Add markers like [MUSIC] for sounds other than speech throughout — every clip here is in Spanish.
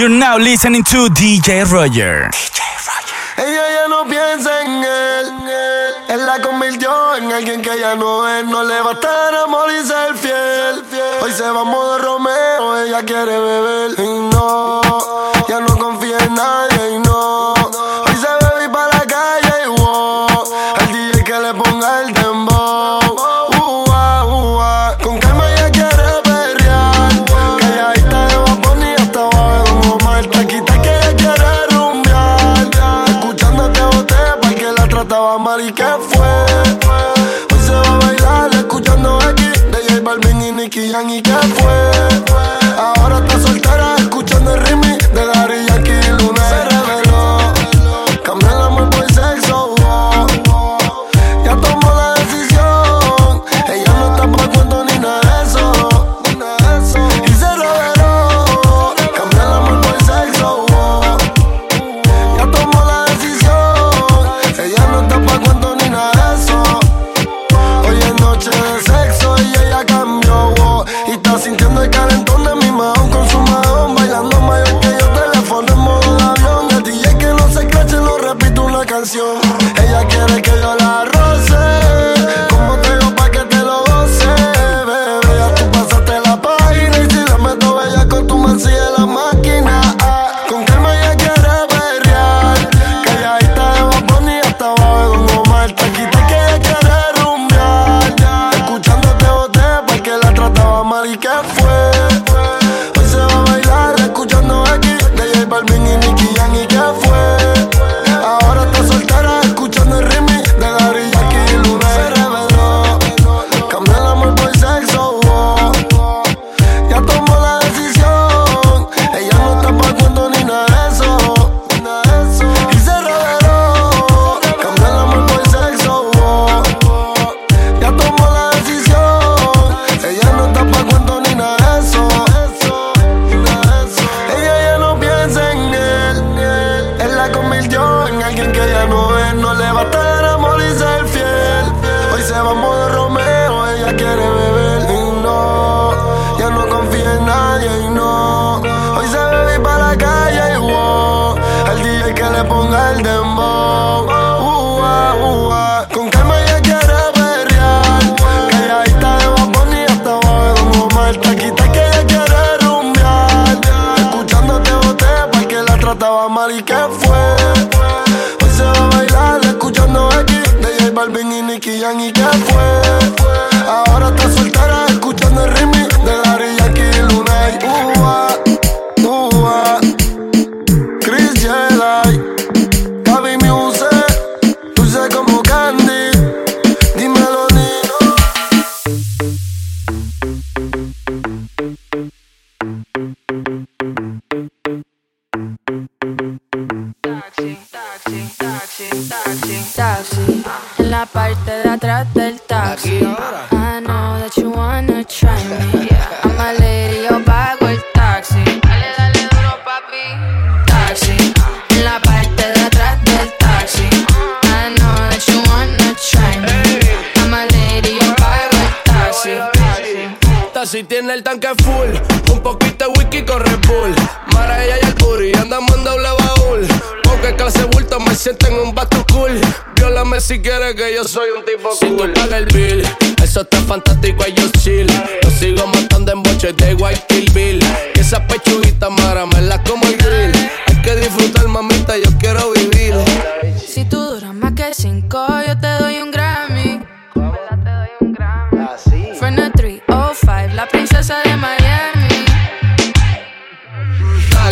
You're now listening to DJ Roger. DJ Roger. Ella ya no piensa en él. Él la convirtió en alguien que ya no es. No le va a estar amor y ser fiel. Hoy se va a modo Romeo, ella quiere beber tiran y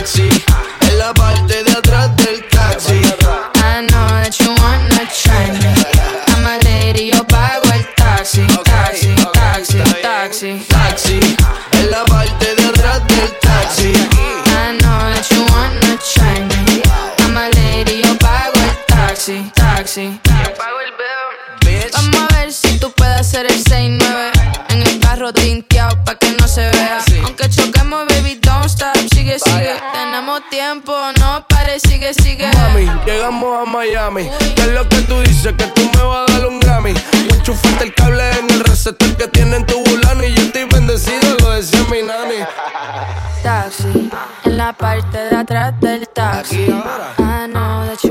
sexy. En la parte de atrás tiempo no pare, sigue, sigue. Mami, llegamos a Miami. ¿Qué es lo que tú dices? Que tú me vas a dar un Grammy. Y enchufaste el cable en el receptor que tiene en tu bulano. Y yo estoy bendecido, lo decía mi nani. Taxi, en la parte de atrás del taxi. I know that you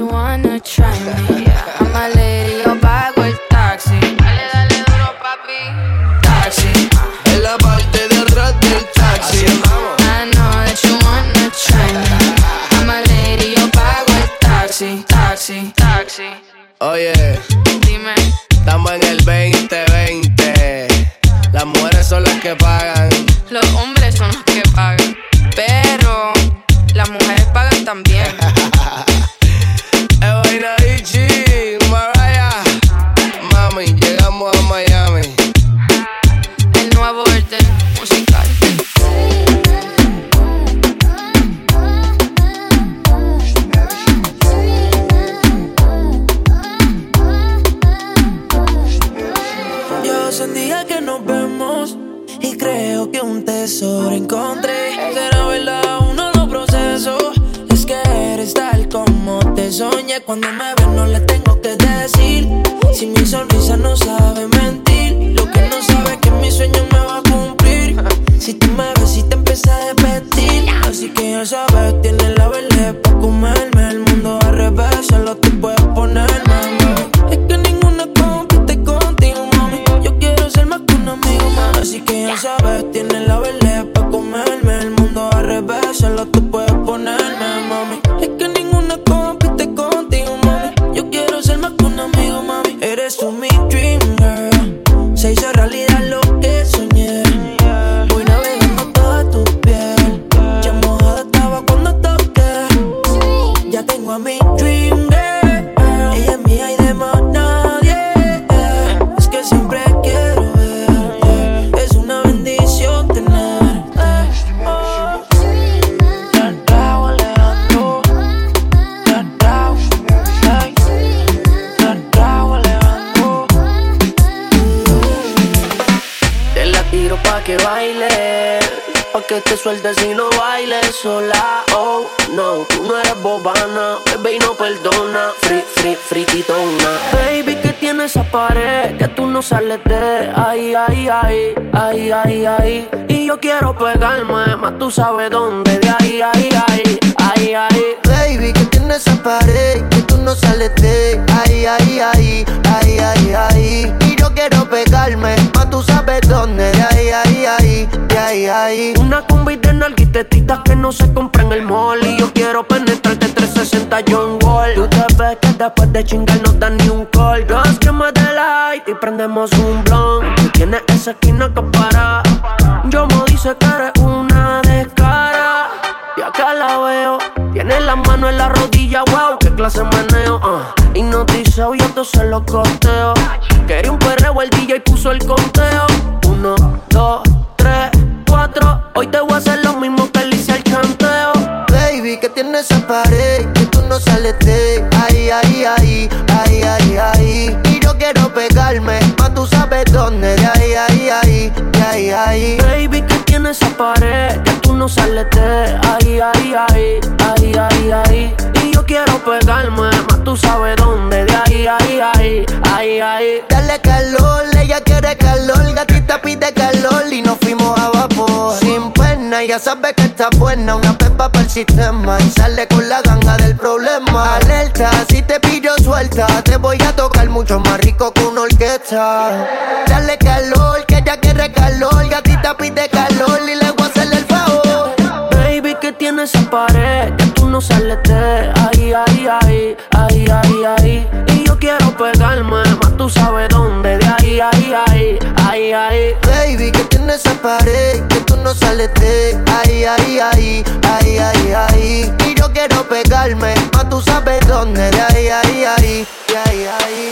taxi. Oye, Cuando me ves, no le tengo que decir. Si mi sonrisa no sabe mentir, lo que no sabe es que mi sueño me va a cumplir. Si tú me ves y te empieza a repetir. Así que ya sabes, tienes la verde para comerme. El mundo al revés, solo tú puedes ponerme. mami. Es que ninguna compite contigo, mami. Yo quiero ser más que un amigo. Así que ya sabes, tienes tú sabes dónde, de ahí, ahí, ahí, ahí, ahí. Baby, que tiene esa pared que tú no sales de ahí, ahí, ahí, ahí, ahí, ahí. Y yo quiero pegarme, más tú sabes dónde, de ahí, ahí, ahí, de ahí, ahí. Una combi de nalguitetitas que no se compra en el mall Y yo quiero penetrarte 360 John Wall Tú te ves que después de chingar no dan ni un call Dos de light y prendemos un blunt Tú tienes esa esquina que para Yo me dice que eres la mano en la rodilla, wow, qué clase meneo uh. Hipnotizado y entonces lo costeo Quería un perreo, el DJ puso el conteo Uno, dos, tres, cuatro Hoy te voy a hacer lo mismo que le hice al chanteo Baby, que tiene esa pared que tú no sales de ahí, ahí, ahí, ahí, ahí, ahí. Y yo quiero pegarme, más tú sabes dónde, de ahí, ahí, ahí, ahí. Baby, que tiene esa pared que tú no sales de ahí, ahí, ahí, ahí, ahí, ahí. Y yo quiero pegarme, más tú sabes dónde, de ahí, ahí, ahí, ahí, ahí. Dale calor, ella quiere calor, gatita pide calor y nos fuimos a vapor. Sin pena, ya sabe que está buena, una pepa para el sistema y sale con la ganga del problema. Alerta, si te pillo suelta, te voy a tocar mucho más rico que una orquesta. Dale calor, que ella quiere calor, gatita pide calor y le voy a hacer el favor. Baby, que tiene esa pared que tú no sales de ahí, ahí, ahí, ahí, ahí, ahí. Y yo quiero pegarme, más tú sabes dónde, de ahí, ahí, ahí, ahí, ahí. Baby, que tiene esa pared que tú no sales de ahí, ahí, ahí, ahí, ahí, ahí. Y yo quiero pegarme, más tú sabes dónde, de ahí, ahí, ahí, de ahí, ahí.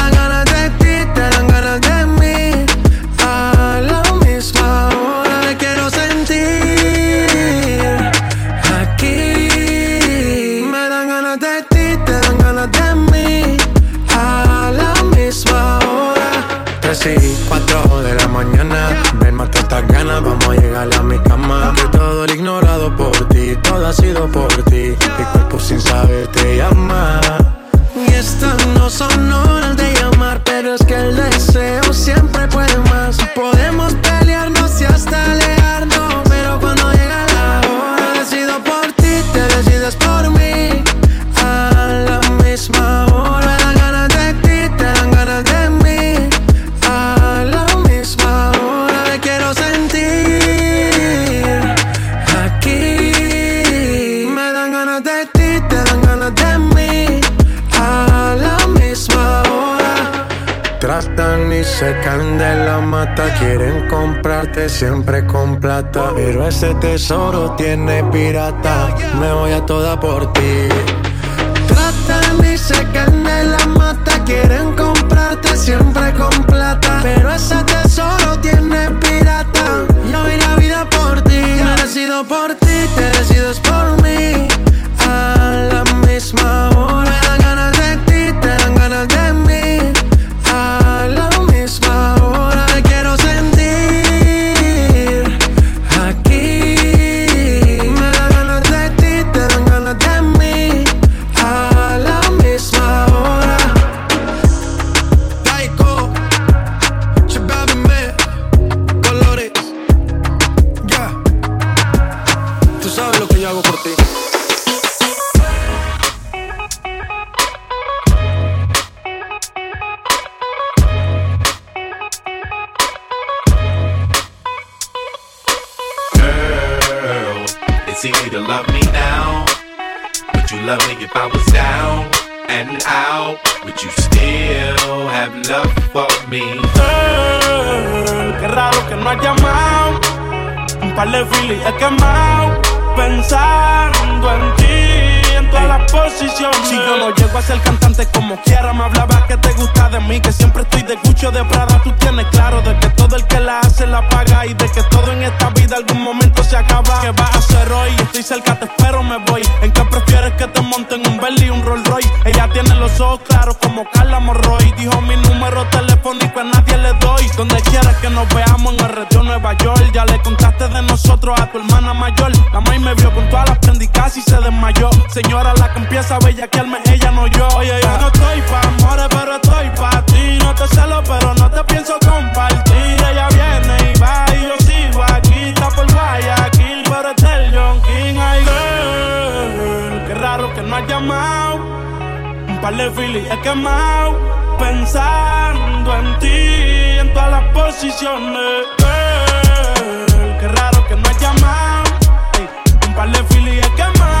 mañana. Ven, mata estas ganas, vamos a llegar a mi cama. De todo el ignorado por ti, todo ha sido por ti. Mi cuerpo sin saber te llama. Y estas no son horas se caen de la mata. Quieren comprarte siempre con plata. Pero ese tesoro tiene pirata. Me voy a toda por ti. Tratan y se caen de la mata. Quieren comprarte siempre con plata. Pero ese tesoro tiene pirata. Yo doy la vida por ti. Me decido por ti, te decides por mí. Señora, la que empieza a bellaquearme, ella no yo. Oye, yo no estoy pa' amores, pero estoy pa' ti. No te celo, pero no te pienso compartir. Ella viene y va y yo sigo aquí. Está por Guayaquil, pero es del John King. Ay, girl, qué raro que no has llamado. Un par de filis he quemado. Pensando en ti, en todas las posiciones. Girl, qué raro que no has llamado. Un par de filis he quemado.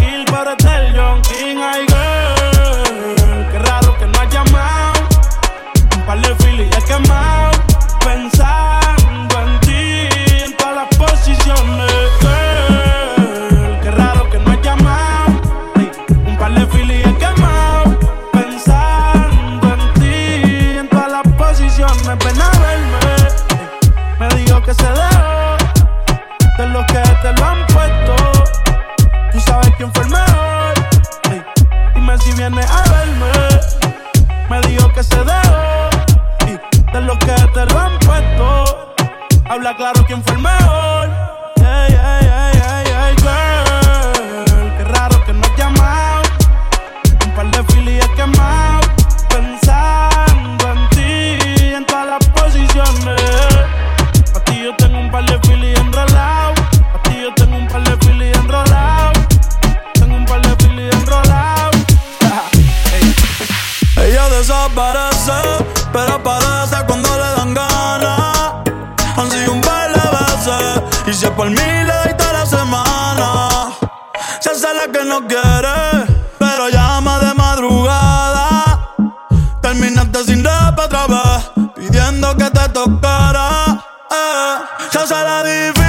Habla claro quién fue el mejor. Ey, ey, ey, girl. Qué raro que no has llamado. Un par de filis he quemado. Pensando en ti, en todas las posiciones. A ti yo tengo un par de filis enrolados. A ti yo tengo un par de filis enrolados. Tengo un par de filis enrolados. [LAUGHS] Ella desaparece, pero aparece por mí le doy toda la semana. Se hace la que no quiere, pero llama de madrugada. Terminaste sin rap otra vez, pidiendo que te tocara. eh. besarle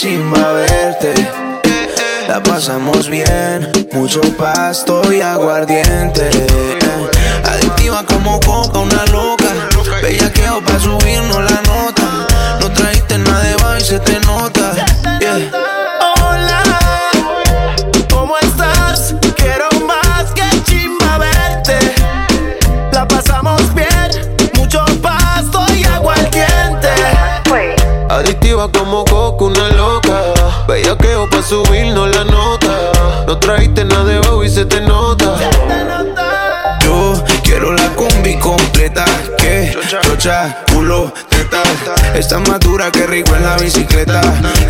chimba verte. La pasamos bien, mucho pasto y aguardiente. Adictiva como coca, una loca. Bella quedo pa' subirnos la nota. No trajiste nada de baile, se te nota. Adictiva como coca, una Bellaqueo pa' subirnos la nota. No trajiste nada de bajo y se te nota. Yo quiero la combi completa. Que chocha, culo. Está más dura que rico en la bicicleta.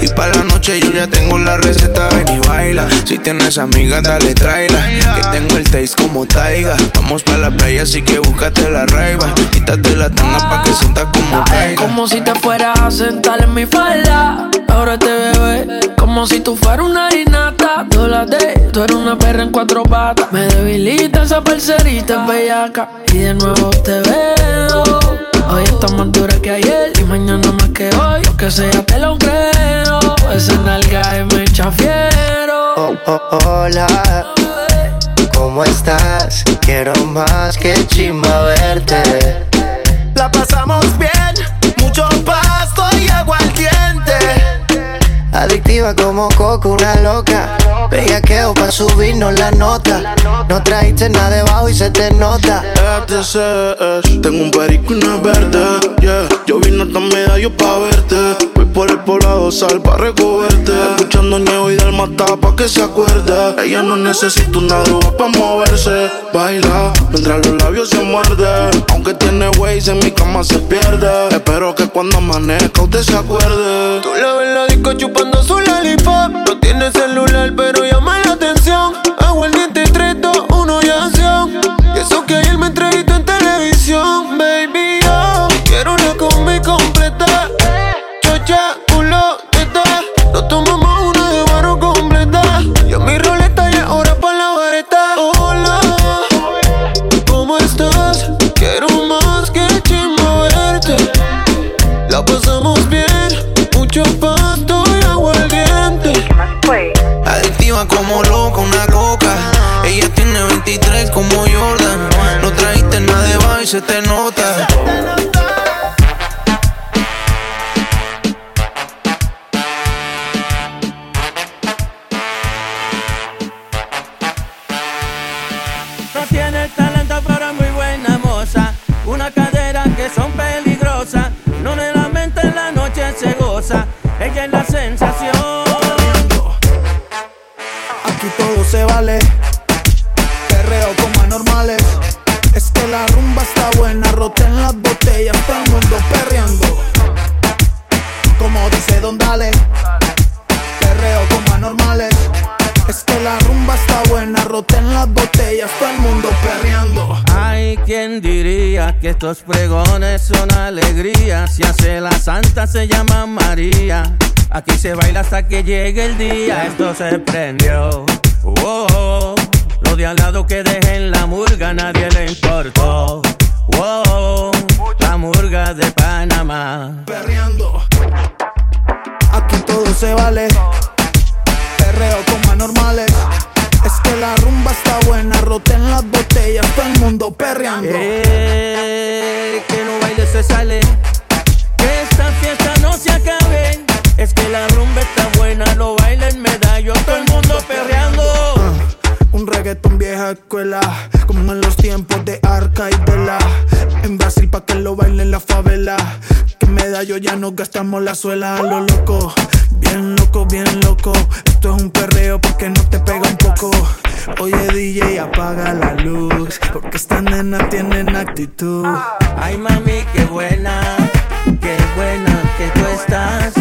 Y para la noche yo ya tengo la receta. Ven y baila. Si tienes amigas, dale traila. Que tengo el taste como taiga. Vamos pa' la playa, así que búscate la raiva. Quítate la tanga pa' que sientas como caiga. Como si te fueras a sentar en mi falda. Ahora te bebé como si tú fueras una inata. Dólate, tú eres una perra en cuatro patas. Me debilita esa parcerita bellaca. Y de nuevo te veo. Hoy está más dura que ayer y mañana más que hoy. Lo que sea te lo creo. Esa nalga es me fiero. Oh, oh, hola. ¿Cómo estás? Quiero más que chimba verte. La pasamos bien, mucho pasto Adictiva como coco, una loca. Bellaqueo pa' subirnos la nota. No trajiste nada debajo y se te nota. Tengo un perico y una verde. Yeah. Yo vine hasta medallo pa' verte. Voy por el poblado sal pa' recogerte. Escuchando nieve y del mata pa' que se acuerde. Ella no necesita una droga pa' moverse. Baila mientras los labios se muerden. Aunque tiene ways en mi cama se pierde. Espero que cuando amanezca usted se acuerde. Tú la ves la disco chupando su lollipop. No tiene celular, pero llama la atención. Hago el diente 3, 2, 1 y acción. Y eso que ayer me entrevistó se te nota. hasta que llegue el día. Esto se prendió. En medallos ya nos gastamos la suela a lo loco. Bien loco, bien loco. Esto es un perreo porque no te pega un poco. Oye DJ, apaga la luz. Porque esta nena tienen actitud. Ay mami, qué buena, qué buena que tú estás.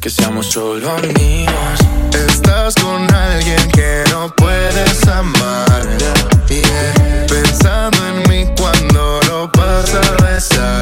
que seamos solo amigos. Estás con alguien que no puedes amar. Pensando en mí cuando lo vas a besar.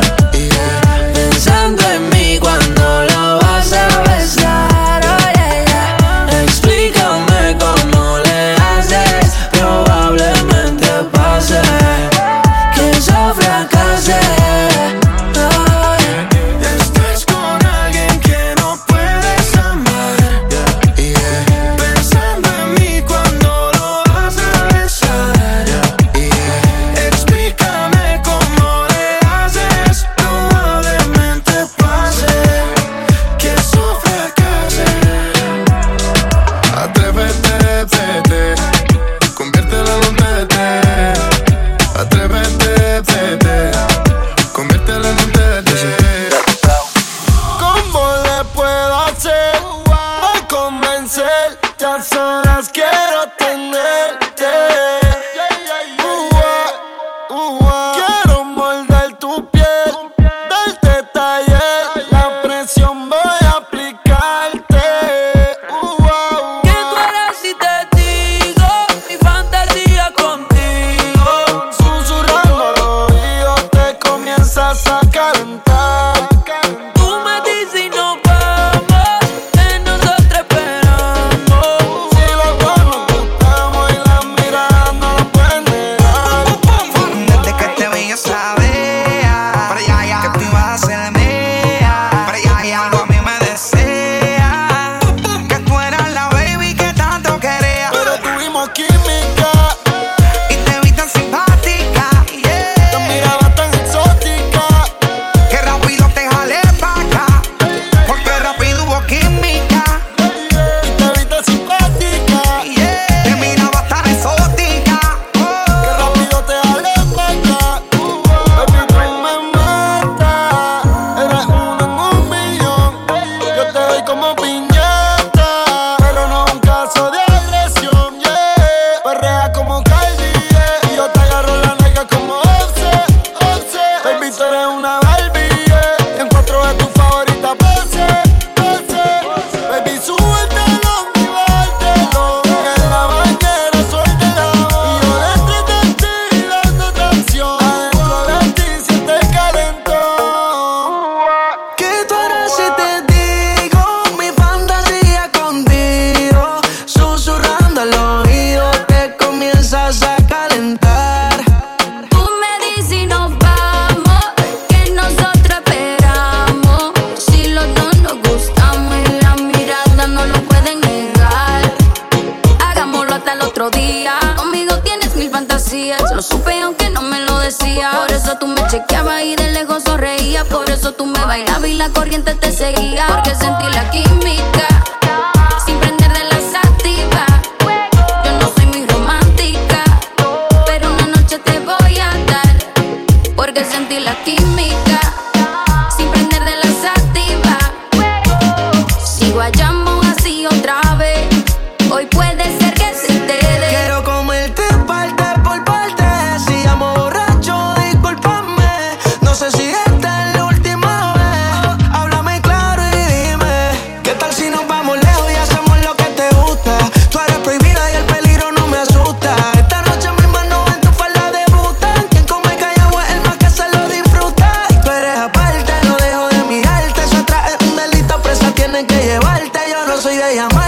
tienen que llevarte, yo no soy de llamar.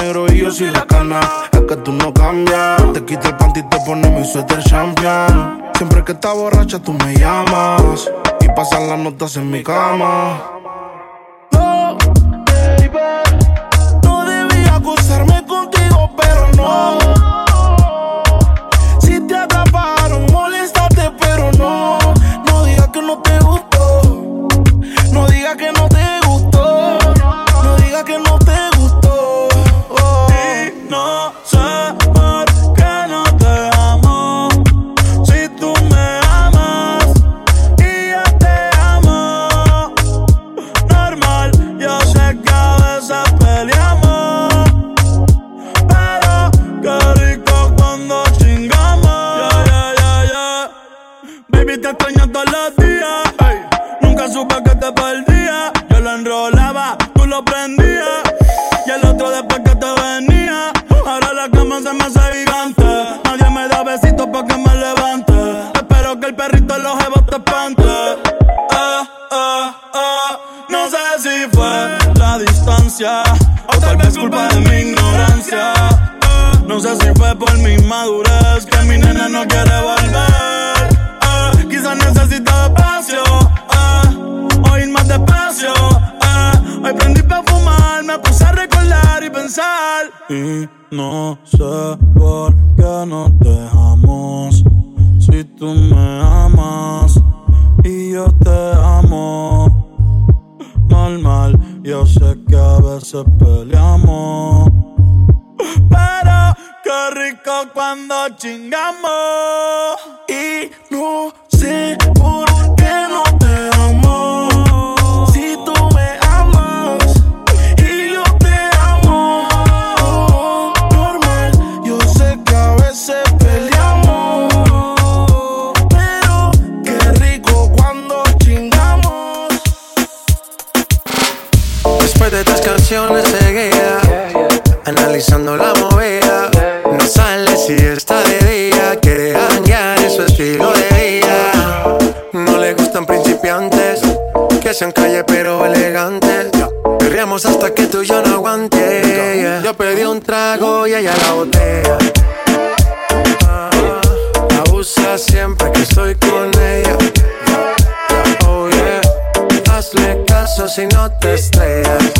negro y yo soy la cana. Es que tú no cambias. Te quito el panty y te pones mi suéter champion. Siempre que estás borracha, tú me llamas. Y pasan las notas en mi cama. No, baby. No debía acusarme contigo, pero no. Si te atraparon, molestaste, pero no. No digas que no te gusta O tal vez culpa de mi ignorancia. No sé si fue por mi madurez que mi nena no quiere volver. Quizás necesita espacio. O ir más despacio. Hoy prendí para fumar, me puse a recordar y pensar. Y no sé por qué nos dejamos. Si tú me amas y yo te amo. Normal, yo sé que a veces peleamos. Pero qué rico cuando chingamos. Y no sé De tres canciones seguía Analizando la movida. No sale si está de día Quiere hanguear en su estilo de vida. No le gustan principiantes Que sean calle pero elegantes. Perreamos hasta que tú y yo no aguante Yo pedí un trago y ella la botella Ah, Abusa siempre que estoy con ella. Oh yeah. Hazle caso si no te estrellas.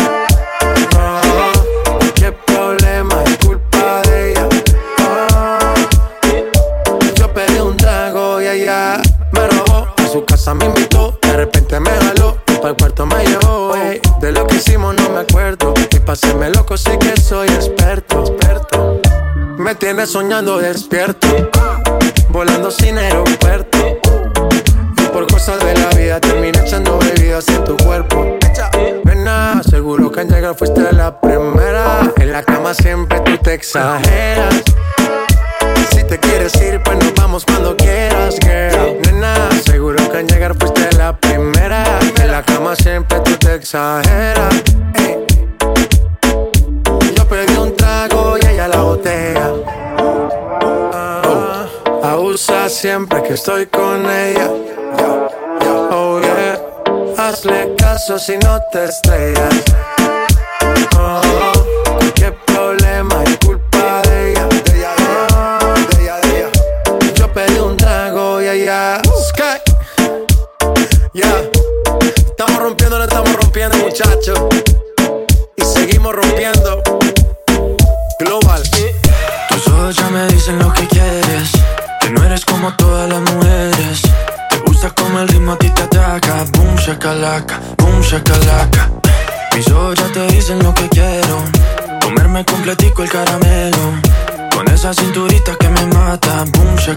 Casa me invitó, de repente me jaló. Para el cuarto me llevó. ey. De lo que hicimos no me acuerdo. Y paséme loco, sé que soy experto. experto. Me tienes soñando despierto. Volando sin aeropuerto. Y por cosas de la vida terminé echando bebidas en tu cuerpo. Nena, seguro que al llegar fuiste la primera. En la cama siempre tú te exageras. Exageras. Ey. Yo pedí un trago y ella la botella. Ah, abusa siempre que estoy con ella. Oh yeah. Hazle caso si no te estrellas.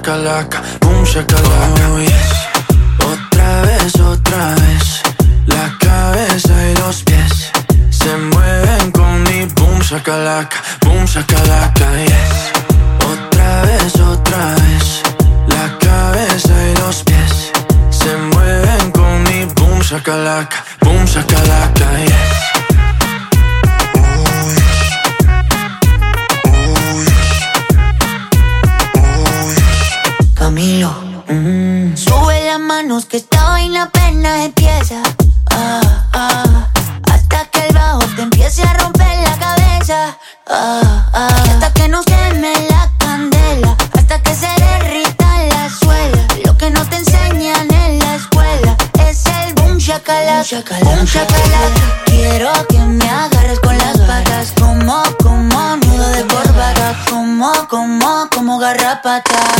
Shakalaka, boom, shakalaka. Oh, yes. zapata.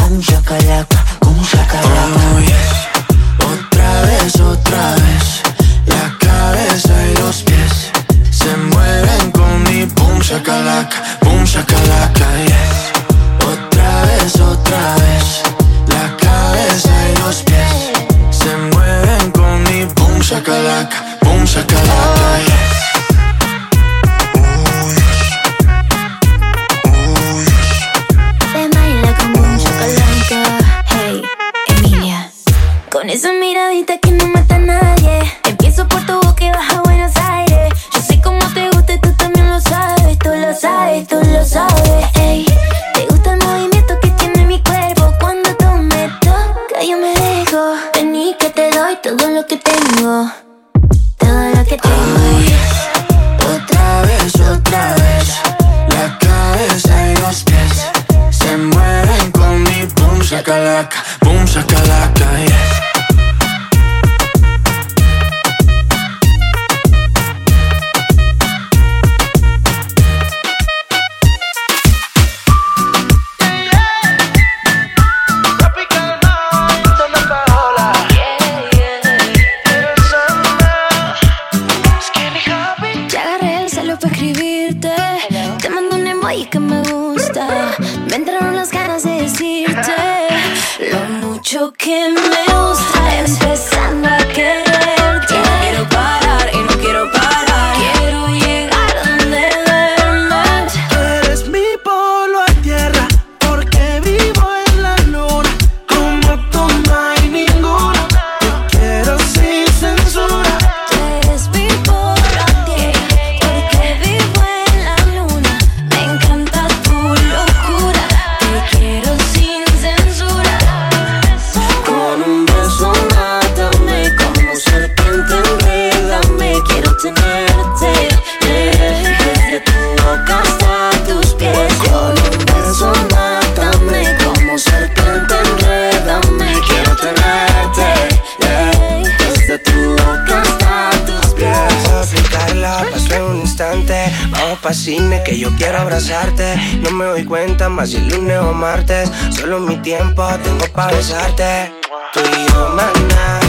fascine, que yo quiero abrazarte. No me doy cuenta más si lunes o martes. Solo mi tiempo tengo para besarte. Tú y yo, maná.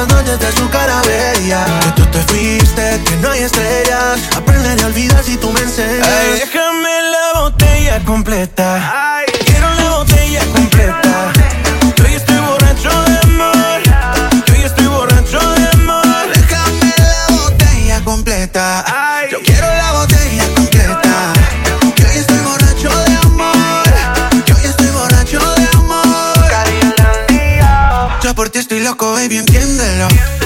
las noches de su cara. Que tú te fuiste, que no hay estrellas. aprende a olvidar si tú me enseñas. Ay, déjame la botella completa. Ay loco, baby, entiéndelo.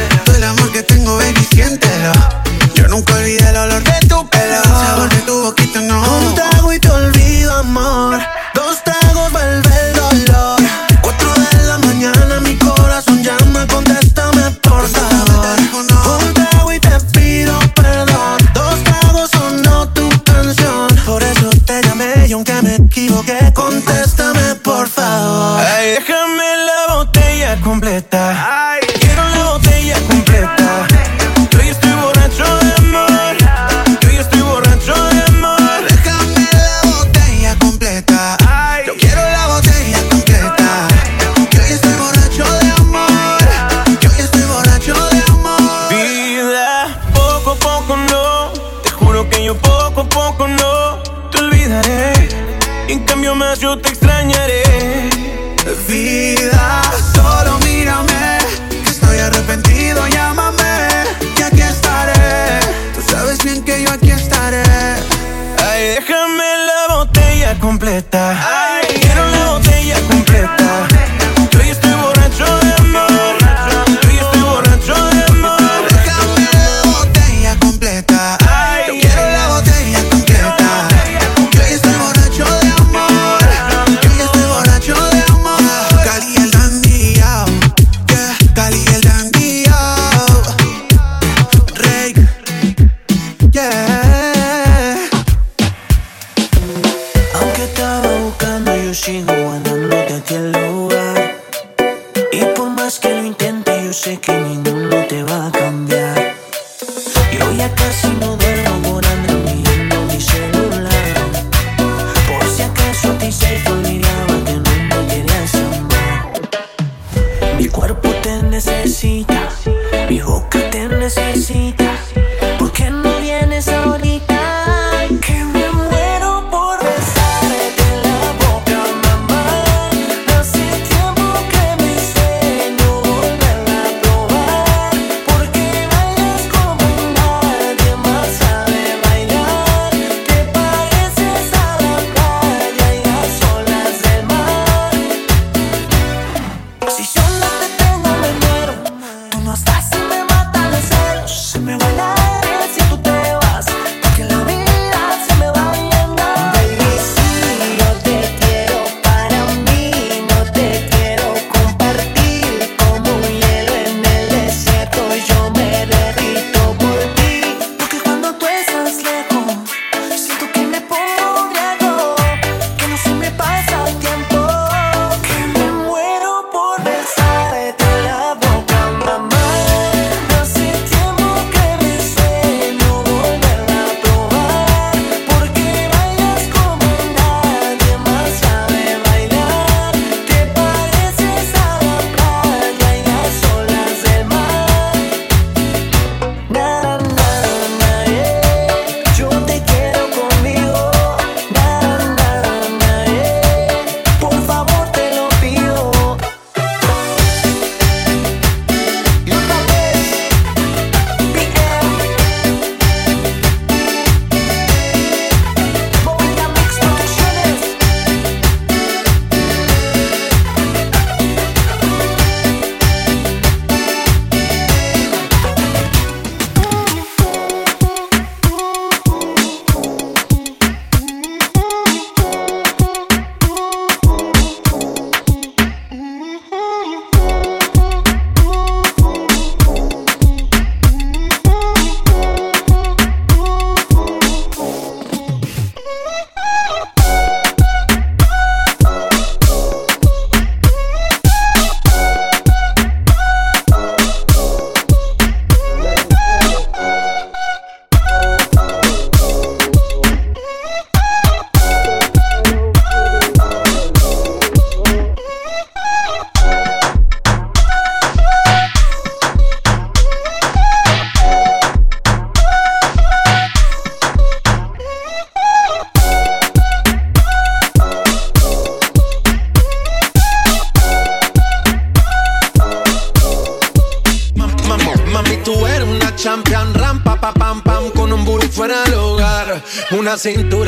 Cintura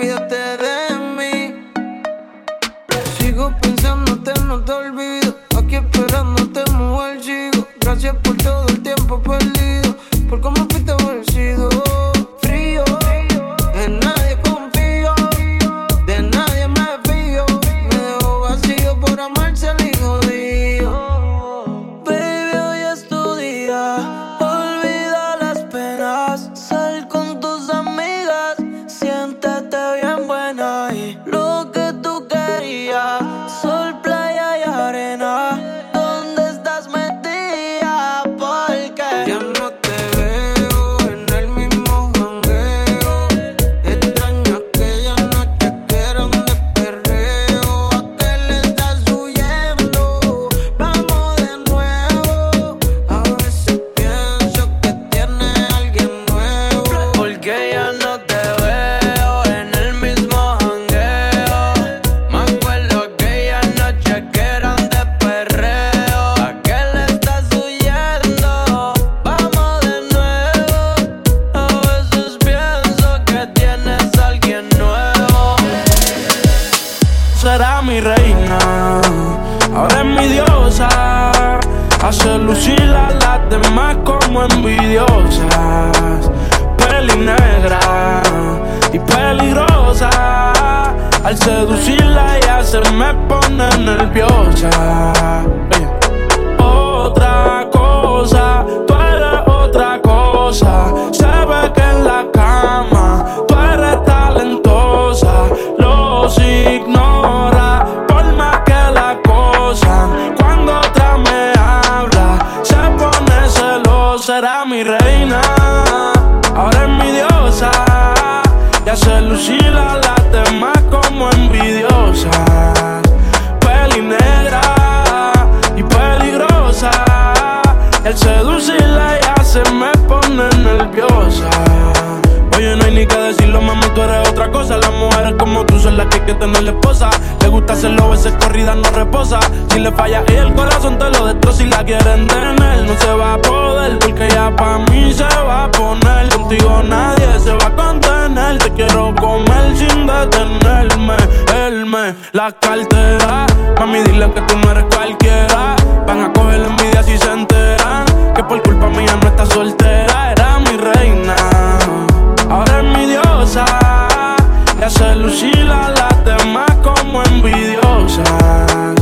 olvídate de seducirla ya se me pone nerviosa. Oye, no hay ni que decirlo, mamá, tú eres otra cosa. Las mujeres como tú son las que hay que tener la esposa. Le gusta hacerlo, veces corrida no reposa. Si le falla ella, el corazón te lo destroza. Si la quieren tener, no se va a poder, porque ya pa' mí se va a poner. Contigo nadie se va a contener. Te quiero comer sin detenerme. Él me la cartera. Mami, dile que tú no eres cualquiera. Van a coger la envidia si se entera que por culpa mía no está soltera. Era mi reina, ahora es mi diosa. Y hace lucir a las demás como envidiosas.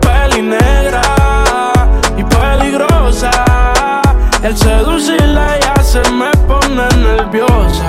Peli negra y peligrosa. El seducirla ya se me pone nerviosa.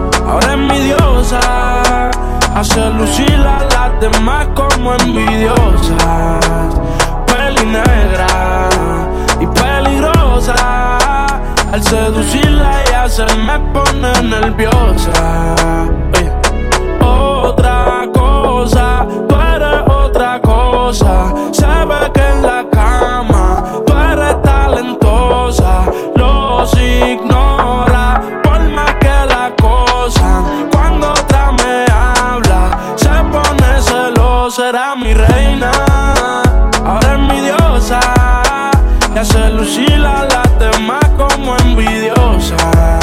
Ahora es mi diosa. Hace lucir a las demás como envidiosas. Peli negra y peligrosa. Al seducirla ella se me pone nerviosa. Otra cosa, tú eres otra cosa. Se ve que en la cama tú eres talentosa. Era mi reina, ahora es mi diosa. Y hace lucir a las demás como envidiosas.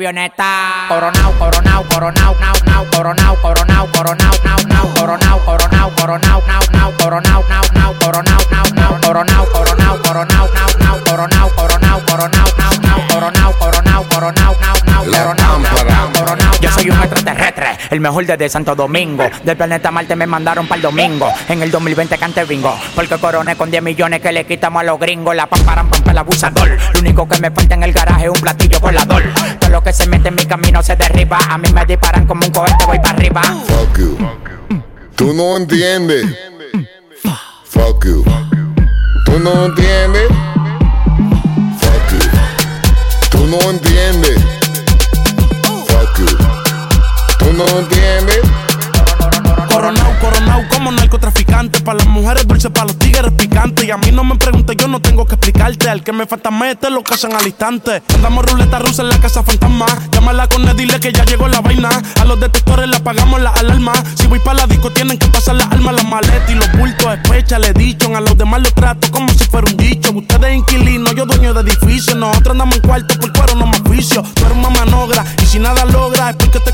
Avioneta. Coronao, coronao, coronao, nao, nao, coronao, coronao, coronao, nao, nao, coronao, coronao, coronao, nao, nao, coronao, nao, nao, coronao, nao, nao, coronao, coronao, coronao, nao, nao, coronao, coronao, coronao, nao, nao, coronao, coronao, coronao, nao, nao, coronao, nao, coronao. Yo soy un extraterrestre, el mejor desde Santo Domingo. Del planeta Marte me mandaron para el domingo. En el 2020 cante bingo, porque coroné con 10 millones que le quitamos a los gringos. La pam, param, pam, el abusador. Lo único que me falta en el garaje es un platillo volador. Lo que se mete en mi camino se derriba. A mí me disparan como un cohete, voy para arriba. Fuck you. Tú no entiendes. Fuck you. Tú no entiendes. Fuck you. Tú no entiendes. Fuck you. Tú no entiendes. Como narcotraficante. Para las mujeres dulces, para los tigres picantes. Y a mí no me preguntes, yo no tengo que explicarte. Al que me falta mete, lo casan al instante. Andamos ruleta rusa en la casa fantasma. Llámala con él, dile que ya llegó la vaina. A los detectores le apagamos la alarma. Si voy para la disco, tienen que pasar las armas, las maletas y los bultos. Especha, le dicho. A los demás los trato como si fuera un dicho. Ustedes inquilinos, yo dueño de edificio. Nosotros andamos en cuarto por cuero, no más juicio. Tú eres una manogra y si nada logra es porque te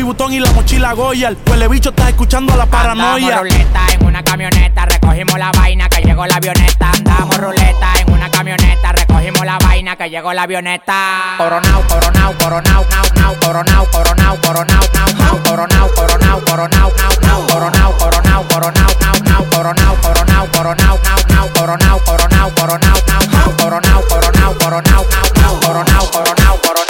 Louis Vuitton y la mochila Goya. El bicho está escuchando la paranoia. Andamos ruleta en una camioneta, recogimos la vaina que llegó la avioneta. Andamos ruleta en una camioneta, recogimos la vaina que llegó la avioneta. Coronao, coronao, coronao, nao, nao, coronao, coronao, coronao, nao, nao, coronao, coronao, coronao, nao, nao, coronao, coronao, coronao, nao, nao, coronao, coronao, coronao, nao, nao, coronao, coronao, coronao, nao, nao, coronao, coronao, coronao, nao, nao, coronao, coronao, coronao,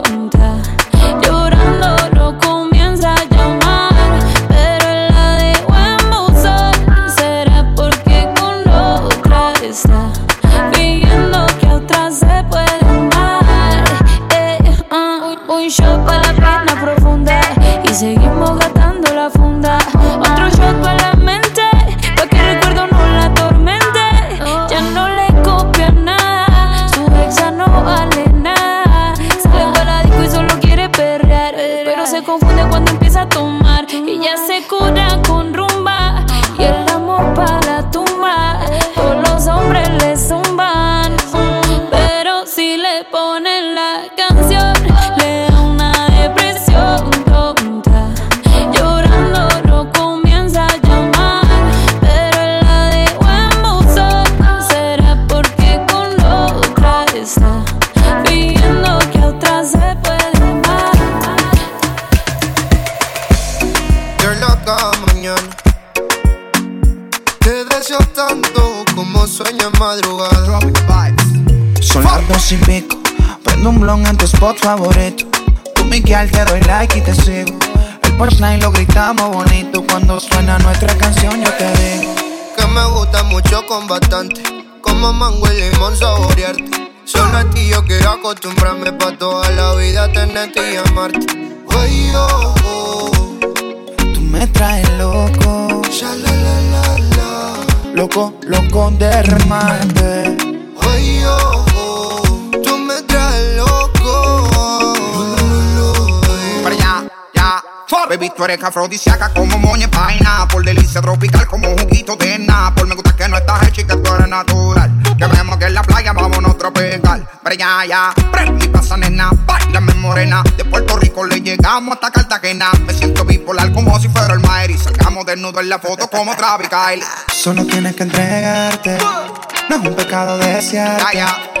spot favorito. Tú, Miguel, te doy like y te sigo. El punchline lo gritamos bonito. Cuando suena nuestra canción, yo te digo. Que me gusta mucho con bastante. Como mango y limón saborearte. Solo a ti yo quiero acostumbrarme pa' toda la vida tenerte y amarte. Ay, oh, oh. Tú me traes loco. Sha, la, la, la, la. Loco, loco de remate. Baby, tú eres afrodisíaca como moña vaina. Por delicia tropical como juguito de Napol. Me gusta que no estás hecha y que tú eres natural. Que vemos que en la playa vámonos tropical. Para allá, ya. Prende y pasa, nena. Bailame morena. De Puerto Rico le llegamos hasta Cartagena. Me siento bipolar como si fuera el Maer. Y salgamos desnudos en la foto como Travis Kyle. Solo tienes que entregarte. No es un pecado desearte.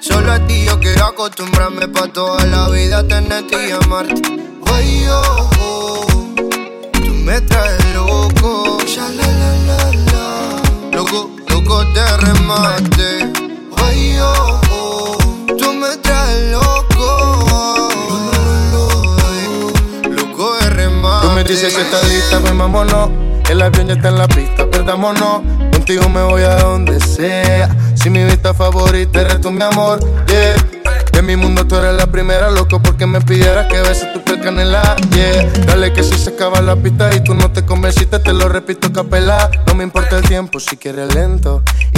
Solo a ti yo quiero acostumbrarme pa' toda la vida tenerte y amarte. Ay, oh, oh. Tú me traes loco. Loco, loco de remate. Ay, oh. Tú me traes loco. Loco de remate. Tú me dices si estás lista, pues vámonos. El avión ya está en la pista, perdámonos. Contigo me voy a donde sea. Si mi vista favorita eres tú, mi amor, yeah. En mi mundo tú eres la primera, loco, porque me pidieras que beses tu piel canela, yeah. Dale que si se acaba la pista y tú no te convenciste, te lo repito capela. No me importa el tiempo si quieres lento.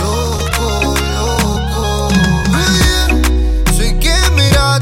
Loco, loco con remate. Soy quien mira